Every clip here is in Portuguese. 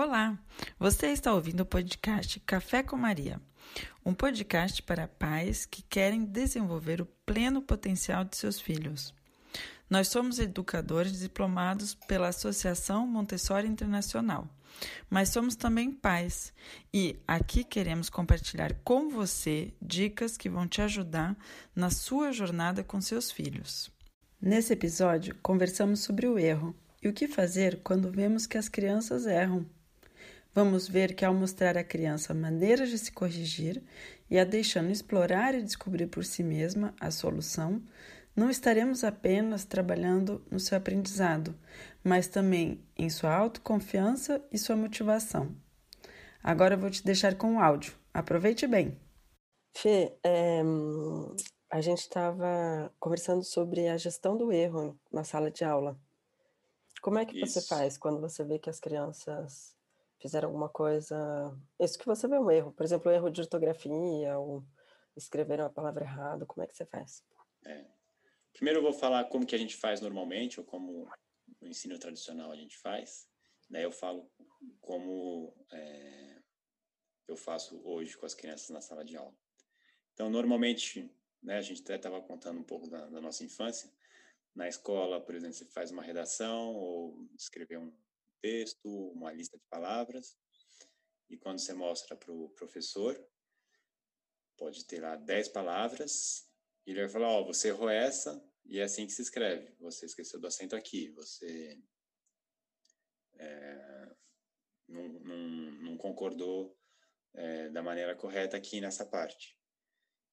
Olá, você está ouvindo o podcast Café com Maria, um podcast para pais que querem desenvolver o pleno potencial de seus filhos. Nós somos educadores diplomados pela Associação Montessori Internacional, mas somos também pais e aqui queremos compartilhar com você dicas que vão te ajudar na sua jornada com seus filhos. Nesse episódio, conversamos sobre o erro e o que fazer quando vemos que as crianças erram. Vamos ver que ao mostrar à criança maneiras de se corrigir e a deixando explorar e descobrir por si mesma a solução, não estaremos apenas trabalhando no seu aprendizado, mas também em sua autoconfiança e sua motivação. Agora eu vou te deixar com o áudio. Aproveite bem. Fê, é, a gente estava conversando sobre a gestão do erro na sala de aula. Como é que Isso. você faz quando você vê que as crianças fizeram alguma coisa. Isso que você vê um erro, por exemplo, um erro de ortografia ou escreveram a palavra errada, como é que você faz? É. Primeiro eu vou falar como que a gente faz normalmente, ou como no ensino tradicional a gente faz. Daí eu falo como é, eu faço hoje com as crianças na sala de aula. Então, normalmente, né, a gente até estava contando um pouco da, da nossa infância. Na escola, por exemplo, você faz uma redação ou escrever um texto, uma lista de palavras, e quando você mostra para o professor, pode ter lá 10 palavras, e ele vai falar, ó, oh, você errou essa, e é assim que se escreve. Você esqueceu do acento aqui, você é, não, não, não, concordou é, da maneira correta aqui nessa parte.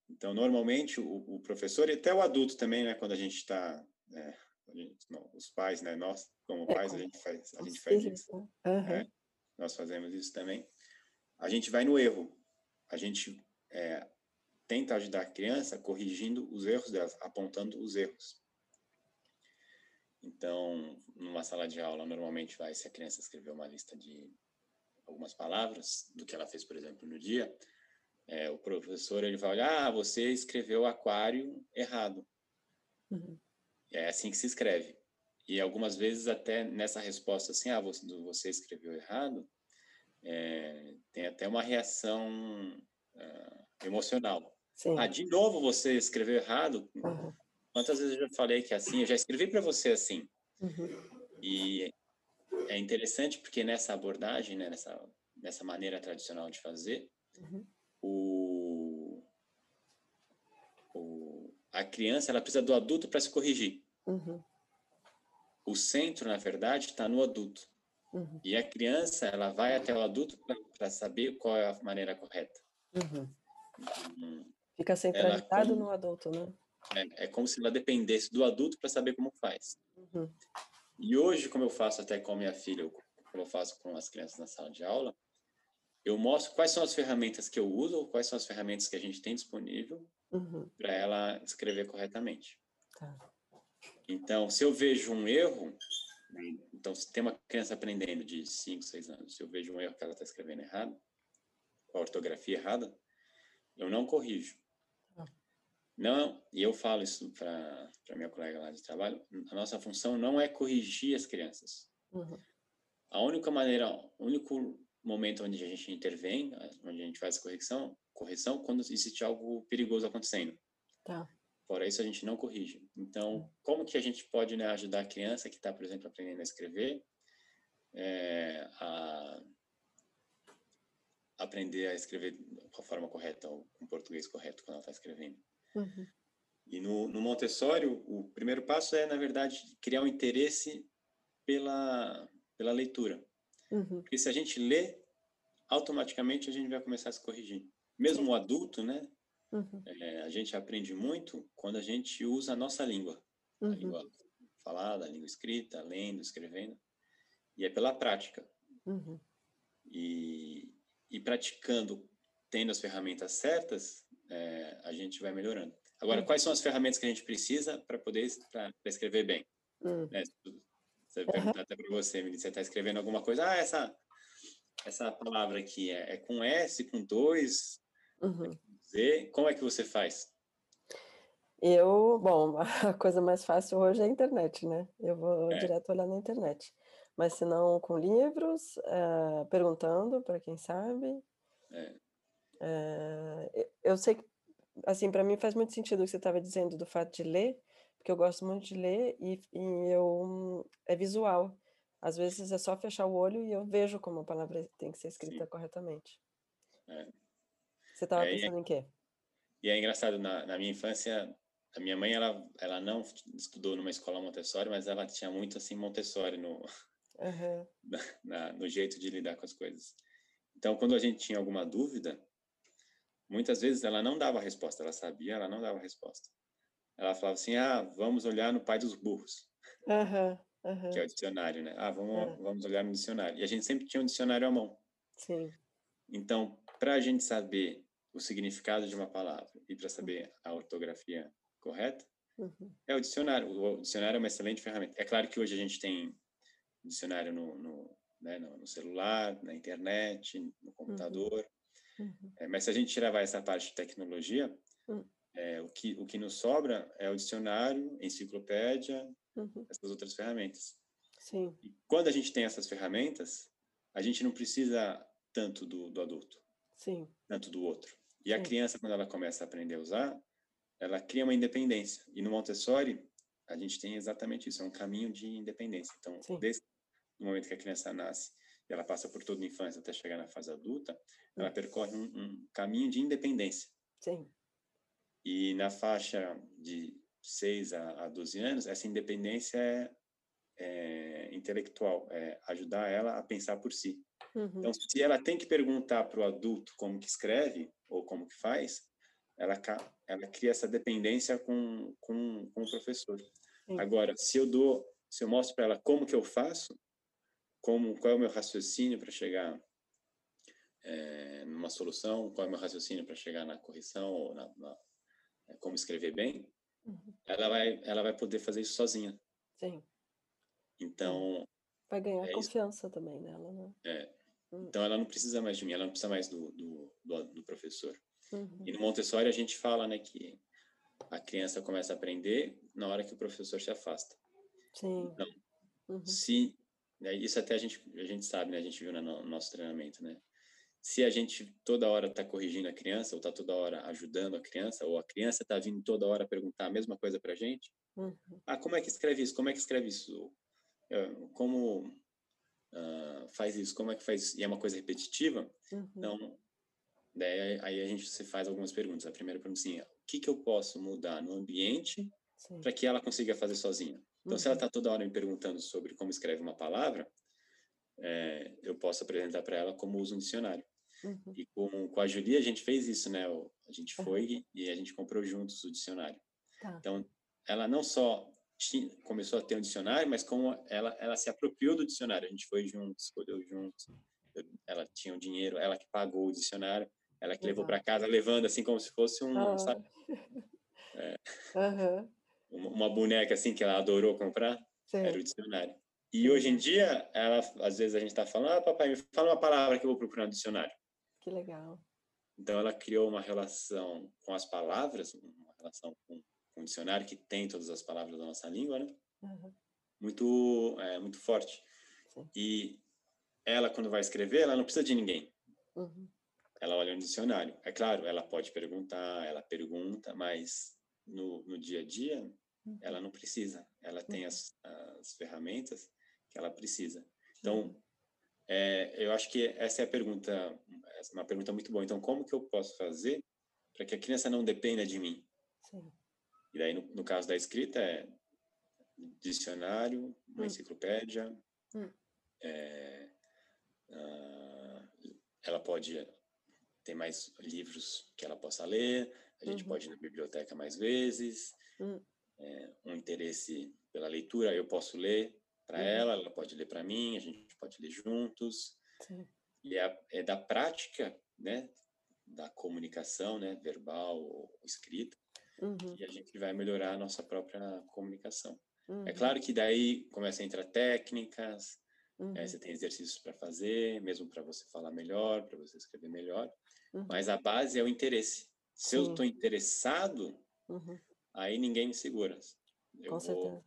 Então, normalmente, o, o, professor, e até o adulto também, né, quando a gente está é, gente, não, os pais, né? Nós, como é, pais, a gente faz, a gente faz isso. Uhum. Né? Nós fazemos isso também. A gente vai no erro. A gente é, tenta ajudar a criança corrigindo os erros dela, apontando os erros. Então, numa sala de aula, normalmente vai, se a criança escreveu uma lista de algumas palavras, do que ela fez, por exemplo, no dia, é, o professor ele vai olhar, ah, você escreveu aquário errado. Uhum. É assim que se escreve. E algumas vezes até nessa resposta assim, ah, você, você escreveu errado, é, tem até uma reação uh, emocional. Sim. Ah, de novo você escreveu errado? Uhum. Quantas vezes eu já falei que é assim? Eu já escrevi para você assim. Uhum. E é interessante porque nessa abordagem, né, nessa, nessa maneira tradicional de fazer, uhum. o, o, a criança ela precisa do adulto para se corrigir. Uhum. O centro, na verdade, está no adulto. Uhum. E a criança, ela vai até o adulto para saber qual é a maneira correta. Uhum. Então, Fica centralizado como, no adulto, né? É, é, como se ela dependesse do adulto para saber como faz. Uhum. E hoje, como eu faço até com a minha filha, como eu faço com as crianças na sala de aula, eu mostro quais são as ferramentas que eu uso, quais são as ferramentas que a gente tem disponível uhum. para ela escrever corretamente. Tá. Então, se eu vejo um erro, então se tem uma criança aprendendo de 5, 6 anos, se eu vejo um erro que ela está escrevendo errado, a ortografia errada, eu não corrijo. Não, e eu falo isso para minha colega lá de trabalho, a nossa função não é corrigir as crianças. Uhum. A única maneira, o único momento onde a gente intervém, onde a gente faz correção, correção quando existe algo perigoso acontecendo. Tá. Fora isso, a gente não corrige. Então, como que a gente pode né, ajudar a criança que está, por exemplo, aprendendo a escrever, é, a aprender a escrever com a forma correta, ou com português correto, quando ela está escrevendo? Uhum. E no, no Montessori, o primeiro passo é, na verdade, criar um interesse pela, pela leitura. Uhum. Porque se a gente lê, automaticamente a gente vai começar a se corrigir. Mesmo o adulto, né? Uhum. É, a gente aprende muito quando a gente usa a nossa língua, uhum. a língua falada, a língua escrita, lendo, escrevendo, e é pela prática. Uhum. E, e praticando, tendo as ferramentas certas, é, a gente vai melhorando. Agora, quais são as ferramentas que a gente precisa para poder pra, pra escrever bem? Hum. Né? Você vai perguntar até para você, você está escrevendo alguma coisa, ah, essa, essa palavra aqui é, é com S, com dois, uhum fazer, como é que você faz? Eu, bom, a coisa mais fácil hoje é a internet, né? Eu vou é. direto olhar na internet. Mas se não com livros, uh, perguntando para quem sabe. É. Uh, eu sei que, assim, para mim faz muito sentido o que você estava dizendo do fato de ler, porque eu gosto muito de ler e, e eu é visual. Às vezes é só fechar o olho e eu vejo como a palavra tem que ser escrita Sim. corretamente. É. Você estava é, pensando é, em quê? E é engraçado, na, na minha infância, a minha mãe, ela, ela não estudou numa escola Montessori, mas ela tinha muito, assim, Montessori no, uhum. na, na, no jeito de lidar com as coisas. Então, quando a gente tinha alguma dúvida, muitas vezes ela não dava resposta, ela sabia, ela não dava resposta. Ela falava assim, ah, vamos olhar no pai dos burros. Uhum. Uhum. Que é o dicionário, né? Ah, vamos, vamos olhar no dicionário. E a gente sempre tinha um dicionário à mão. Sim. Então, para a gente saber o significado de uma palavra e para saber a ortografia correta, uhum. é o dicionário. O, dicionário é uma excelente ferramenta. É claro que hoje a gente tem dicionário no, no, né, no, no celular, na internet, no computador. Uhum. uhum. É, mas se a gente tirar essa parte de tecnologia, uhum. é, o, que, o que nos sobra é o dicionário, enciclopédia, uhum. essas outras ferramentas. Sim. E quando a gente tem essas ferramentas, a gente não precisa tanto do, do adulto, Sim. tanto do outro. E Sim. a criança, quando ela começa a aprender a usar, ela cria uma independência. E no Montessori, a gente tem exatamente isso, é um caminho de independência. Então, Sim. desde o momento que a criança nasce e ela passa por toda a infância até chegar na fase adulta, ela percorre um, um caminho de independência. Sim. E na faixa de 6 a, a 12 anos, essa independência é, é intelectual, é ajudar ela a pensar por si. Uhum. Então, se ela tem que perguntar para o adulto como que escreve ou como que faz, ela, ela cria essa dependência com, com, com o professor. Sim. Agora, se eu dou, se eu mostro para ela como que eu faço, como qual é o meu raciocínio para chegar é, numa solução, qual é o meu raciocínio para chegar na correção ou na, na, é, como escrever bem, Uhum. Ela vai, ela vai poder fazer isso sozinha. Sim. Então. Vai ganhar é confiança isso. também nela, né? É. Uhum. Então ela não precisa mais de mim, ela não precisa mais do, do, do, do professor. Uhum. E no Montessori a gente fala, né, que a criança começa a aprender na hora que o professor se afasta. Sim. Então, uhum. se né, isso até a gente a gente sabe, né, a gente viu no nosso treinamento, né? se a gente toda hora está corrigindo a criança, ou está toda hora ajudando a criança, ou a criança está vindo toda hora perguntar a mesma coisa para a gente, uhum. ah, como é que escreve isso? Como é que escreve isso? Como uh, faz isso? Como é que faz isso? E é uma coisa repetitiva, uhum. então daí, aí a gente se faz algumas perguntas. A primeira pergunta assim, o que, que eu posso mudar no ambiente para que ela consiga fazer sozinha? Então, uhum. se ela está uhum. toda hora me perguntando sobre como escreve uma palavra, é, eu posso apresentar para ela como usa um dicionário. Uhum. E com, com a Julia a gente fez isso, né? A gente foi uhum. e a gente comprou juntos o dicionário. Tá. Então, ela não só tinha, começou a ter um dicionário, mas como ela, ela se apropriou do dicionário. A gente foi juntos, escolheu juntos. Ela tinha o dinheiro, ela que pagou o dicionário, ela que uhum. levou para casa, levando assim como se fosse um, ah. sabe? É, uhum. uma, uma, boneca assim que ela adorou comprar, Sim. era o dicionário. E hoje em dia, ela, às vezes a gente está falando, ah, papai, me fala uma palavra que eu vou procurar no dicionário. Que legal. Então, ela criou uma relação com as palavras, uma relação com, o dicionário que tem todas as palavras da nossa língua, né? Uhum. Muito, é, muito forte. Sim. E ela, quando vai escrever, ela não precisa de ninguém. Uhum. Ela olha no dicionário. É claro, ela pode perguntar, ela pergunta, mas no, no dia a dia, uhum. ela não precisa. Ela tem uhum. as, as ferramentas que ela precisa. Então, é, eu acho que essa é a pergunta, é uma pergunta muito boa. Então, como que eu posso fazer para que a criança não dependa de mim? Sim. E daí, no, no, caso da escrita, é dicionário, uma hum. enciclopédia. Hum. É, uh, ela pode ter mais livros que ela possa ler. A gente uhum. pode ir na biblioteca mais vezes. Hum. É, um interesse pela leitura, eu posso ler para uhum. ela, ela pode ler para mim, a gente pode ler juntos. Sim. E é, é, da prática, né, da comunicação, né, verbal ou escrita, uhum. que a gente vai melhorar a nossa própria comunicação. É uhum. É claro que daí começa a entrar técnicas, uhum. é, você tem exercícios para fazer, mesmo para você falar melhor, para você escrever melhor, uhum. mas a base é o interesse. Se Sim. eu estou interessado, uhum. aí ninguém me segura. Eu Com vou, certeza.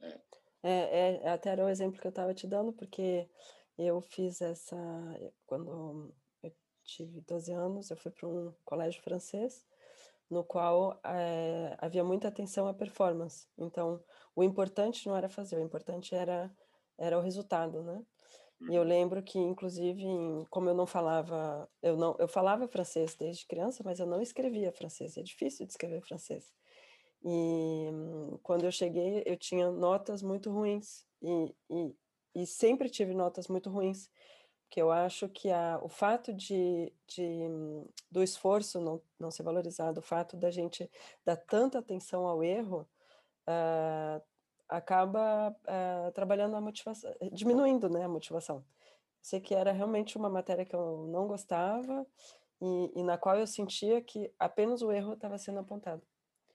É, É, é, até era o exemplo que eu estava te dando, porque eu fiz essa. Quando eu tive 12 anos, eu fui para um colégio francês, no qual é, havia muita atenção à performance. Então, o importante não era fazer, o importante era, era o resultado, né? E eu uhum. lembro que, inclusive, como eu não falava, eu não, eu falava francês desde criança, mas eu não escrevia francês. É difícil de escrever francês. E quando eu cheguei, eu tinha notas muito ruins e, e, e sempre tive notas muito ruins, porque eu acho que a, o fato de, de do esforço não, não ser valorizado, o fato da gente dar tanta atenção ao erro, uh, acaba uh, trabalhando a motivação, diminuindo né, a motivação. sei que era realmente uma matéria que eu não gostava e, e na qual eu sentia que apenas o erro estava sendo apontado.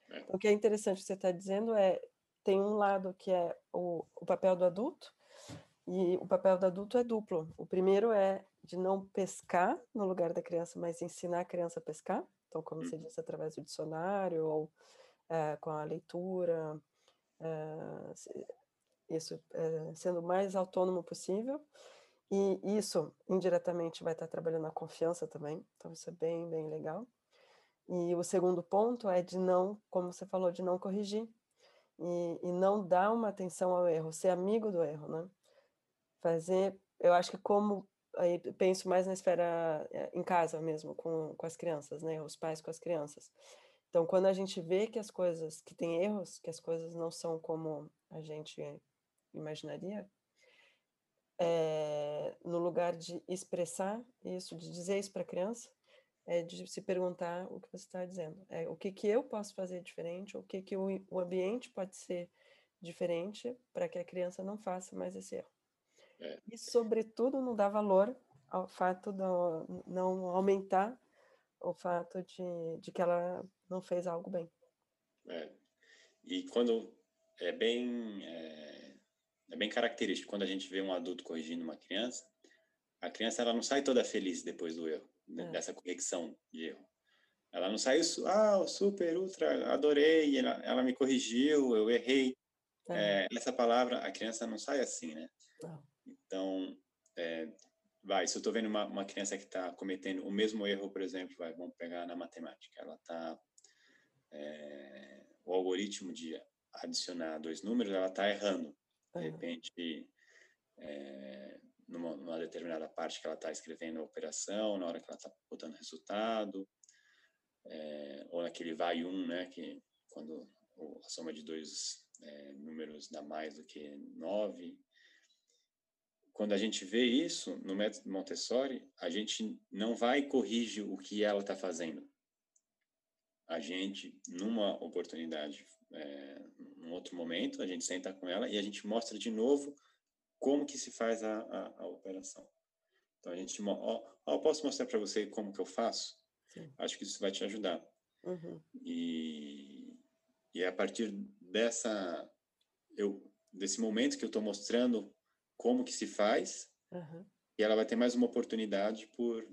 É. O que é interessante que você está dizendo é tem um lado que é o, o papel do adulto e o papel do adulto é duplo. O primeiro é de não pescar no lugar da criança, mas ensinar a criança a pescar. Então, como você hum. disse, através do dicionário ou é, com a leitura, é, isso é, sendo o mais autônomo possível. E isso, indiretamente, vai estar trabalhando a confiança também. Então, isso é bem, bem legal. E o segundo ponto é de não, como você falou, de não corrigir e, e não dar uma atenção ao erro, ser amigo do erro, né? Fazer, eu acho que como aí penso mais na esfera eh, em casa mesmo, com, com as crianças, né? Os pais com as crianças. Então, quando a gente vê que as coisas, que tem erros, que as coisas não são como a gente imaginaria, é, no lugar de expressar isso, de dizer isso para a criança, é de se perguntar o que você está dizendo. É, o que, que eu posso fazer diferente, o que, que o, o ambiente pode ser diferente para que a criança não faça mais esse erro. É. E, sobretudo, não dar valor ao fato de não aumentar o fato de, de que ela não fez algo bem. É. E quando é bem é, é, bem característico quando a gente vê um adulto corrigindo uma criança, a criança ela não sai toda feliz depois do erro é. dessa correção de erro. Ela não saiu, ah, super, ultra, adorei, ela, ela me corrigiu, eu errei. É. É, essa palavra, a criança não sai assim, né? Não. Então, é, vai, se eu estou vendo uma, uma criança que está cometendo o mesmo erro, por exemplo, vai, vamos pegar na matemática, ela está, é, o algoritmo de adicionar dois números, ela está errando. De repente, é, numa, numa determinada parte que ela está escrevendo a operação, na hora que ela está botando resultado, é, ou naquele vai um, né, que quando a soma de dois é, números dá mais do que nove. Quando a gente vê isso no método Montessori, a gente não vai e corrige o que ela está fazendo. A gente, numa oportunidade, é, num outro momento, a gente senta com ela e a gente mostra de novo como que se faz a, a, a operação. Então a gente, ó, ó posso mostrar para você como que eu faço? Sim. Acho que isso vai te ajudar. Uhum. E, e é a partir dessa, eu, desse momento que eu estou mostrando como que se faz, uhum. e ela vai ter mais uma oportunidade por,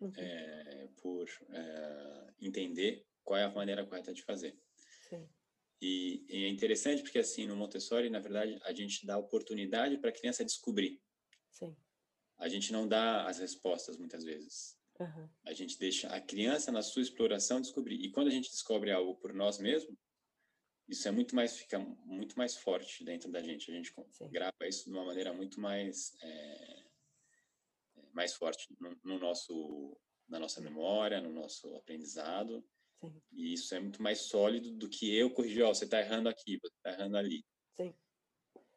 uhum. é, por é, entender qual é a maneira correta de fazer. Sim. E, e, é interessante porque, assim, no Montessori, na verdade, a gente dá oportunidade para a criança descobrir. Sim. A gente não dá as respostas, muitas vezes. Uhum. A gente deixa a criança, na sua exploração, descobrir. E quando a gente descobre algo por nós mesmos, isso é muito mais, fica muito mais forte dentro da gente. A gente Sim. grava isso de uma maneira muito mais, é, mais forte no, no nosso, na nossa memória, no nosso aprendizado. Sim. E isso é muito mais sólido do que eu corrigir, ó, oh, você está errando aqui, você está errando ali. Sim,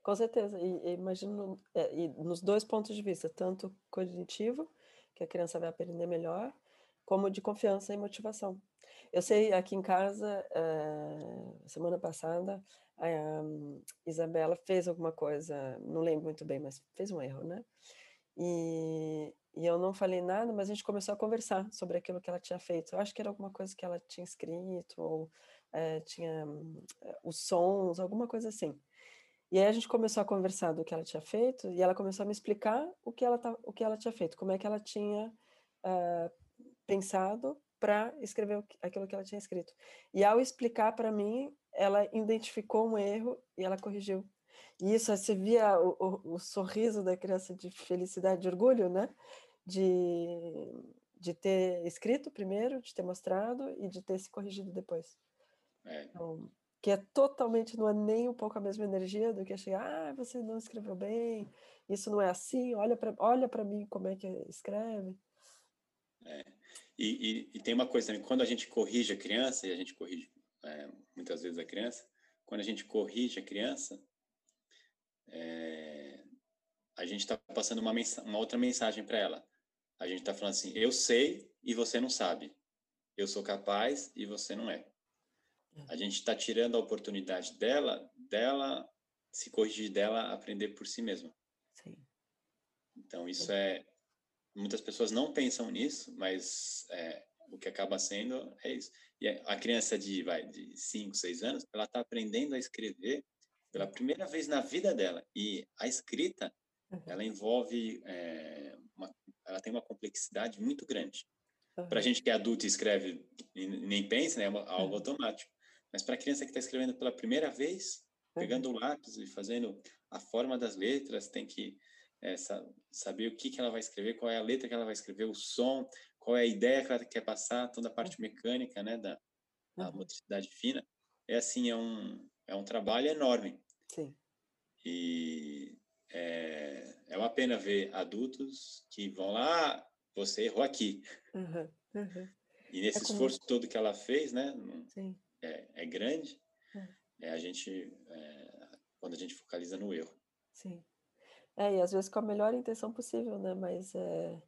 com certeza. E, e imagino, é, e nos dois pontos de vista, tanto cognitivo, que a criança vai aprender melhor, como de confiança e motivação. Eu sei, aqui em casa, é, semana passada, a Isabela fez alguma coisa, não lembro muito bem, mas fez um erro, né? E, e eu não falei nada, mas a gente começou a conversar sobre aquilo que ela tinha feito. Eu acho que era alguma coisa que ela tinha escrito, ou é, tinha eh, os sons, alguma coisa assim. E aí a gente começou a conversar do que ela tinha feito, e ela começou a me explicar o que ela, tá, o que ela tinha feito, como é que ela tinha uh, pensado para escrever aquilo que ela tinha escrito. E ao explicar para mim, ela identificou um erro e ela corrigiu. E isso, você via o, o, o, sorriso da criança de felicidade, de orgulho, né? De, de ter escrito primeiro, de ter mostrado e de ter se corrigido depois. É. Então, que é totalmente, não é nem um pouco a mesma energia do que chegar, ah, você não escreveu bem, isso não é assim, olha para olha mim como é que escreve. É. E, e, e, tem uma coisa também, quando a gente corrige a criança, e a gente corrige é, muitas vezes a criança, quando a gente corrige a criança, é, a gente está passando uma, uma outra mensagem para ela. A gente está falando assim: eu sei e você não sabe. Eu sou capaz e você não é. A gente está tirando a oportunidade dela, dela se corrigir, dela aprender por si mesma. Sim. Então isso é muitas pessoas não pensam nisso, mas é, o que acaba sendo é isso. E a criança de vai de 5, 6 anos, ela está aprendendo a escrever pela primeira vez na vida dela. E a escrita, uhum. ela envolve é, uma, ela tem uma complexidade muito grande. Uhum. Para a gente que é adulto e escreve e nem pensa, né, é algo uhum. automático. Mas para a criança que está escrevendo pela primeira vez, pegando o lápis e fazendo a forma das letras, tem que é, saber o que, que ela vai escrever, qual é a letra que ela vai escrever, o som, qual é a ideia que ela quer passar, toda a parte mecânica, né, da, da motricidade fina. É assim, é um, é um trabalho enorme. Sim. E é, é uma pena ver adultos que vão lá, ah, você errou aqui. Uhum, uhum. E nesse é esforço todo que ela fez, né? Sim. É, é grande. É. a gente, é, quando a gente focaliza no erro. Sim. É, e às vezes com a melhor intenção possível, né? Mas é,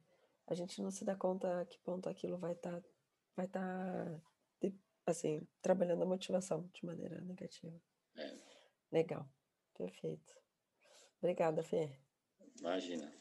a gente não se dá conta a que ponto aquilo vai estar, tá, vai estar, tá, assim, trabalhando a motivação de maneira negativa. É. Legal. Perfeito. Obrigada, Fê. Imagina.